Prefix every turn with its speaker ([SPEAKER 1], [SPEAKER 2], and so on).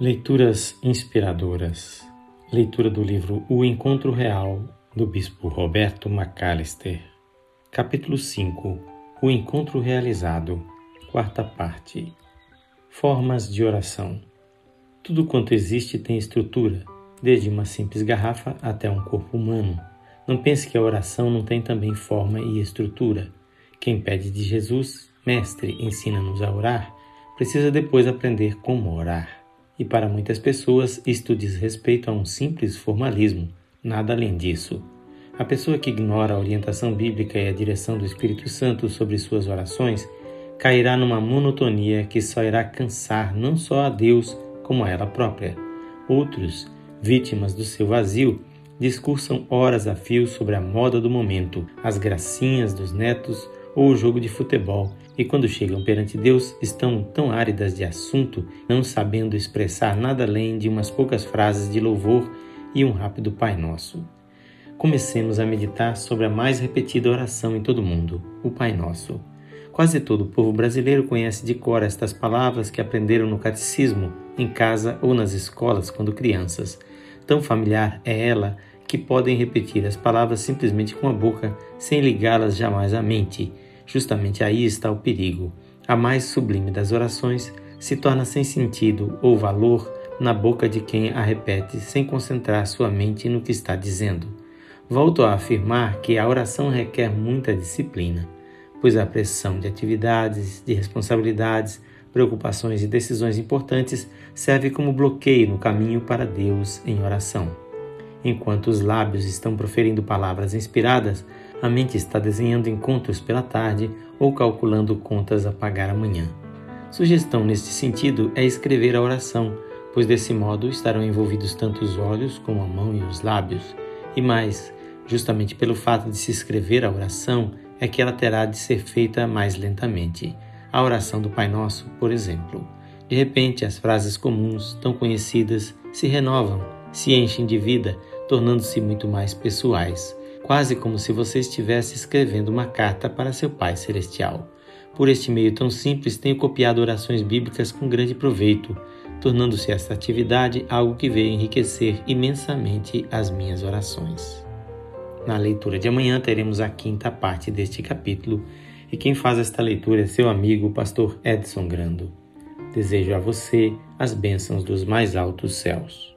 [SPEAKER 1] Leituras inspiradoras. Leitura do livro O Encontro Real do Bispo Roberto McAllister. Capítulo 5 O Encontro Realizado. Quarta parte. Formas de oração. Tudo quanto existe tem estrutura, desde uma simples garrafa até um corpo humano. Não pense que a oração não tem também forma e estrutura. Quem pede de Jesus, Mestre, ensina-nos a orar, precisa depois aprender como orar. E para muitas pessoas, isto diz respeito a um simples formalismo, nada além disso. A pessoa que ignora a orientação bíblica e a direção do Espírito Santo sobre suas orações cairá numa monotonia que só irá cansar não só a Deus, como a ela própria. Outros, vítimas do seu vazio, discursam horas a fio sobre a moda do momento, as gracinhas dos netos ou o jogo de futebol, e quando chegam perante Deus estão tão áridas de assunto, não sabendo expressar nada além de umas poucas frases de louvor e um rápido Pai Nosso. Comecemos a meditar sobre a mais repetida oração em todo o mundo, o Pai Nosso. Quase todo o povo brasileiro conhece de cor estas palavras que aprenderam no catecismo, em casa ou nas escolas quando crianças. Tão familiar é ela que podem repetir as palavras simplesmente com a boca, sem ligá-las jamais à mente Justamente aí está o perigo. A mais sublime das orações se torna sem sentido ou valor na boca de quem a repete sem concentrar sua mente no que está dizendo. Volto a afirmar que a oração requer muita disciplina, pois a pressão de atividades, de responsabilidades, preocupações e decisões importantes serve como bloqueio no caminho para Deus em oração. Enquanto os lábios estão proferindo palavras inspiradas, a mente está desenhando encontros pela tarde ou calculando contas a pagar amanhã. Sugestão neste sentido é escrever a oração, pois desse modo estarão envolvidos tanto os olhos como a mão e os lábios. E mais, justamente pelo fato de se escrever a oração, é que ela terá de ser feita mais lentamente. A oração do Pai Nosso, por exemplo. De repente, as frases comuns, tão conhecidas, se renovam, se enchem de vida, tornando-se muito mais pessoais, quase como se você estivesse escrevendo uma carta para seu Pai Celestial. Por este meio tão simples, tenho copiado orações bíblicas com grande proveito, tornando-se esta atividade algo que veio enriquecer imensamente as minhas orações. Na leitura de amanhã teremos a quinta parte deste capítulo, e quem faz esta leitura é seu amigo, pastor Edson Grando. Desejo a você as bênçãos dos mais altos céus.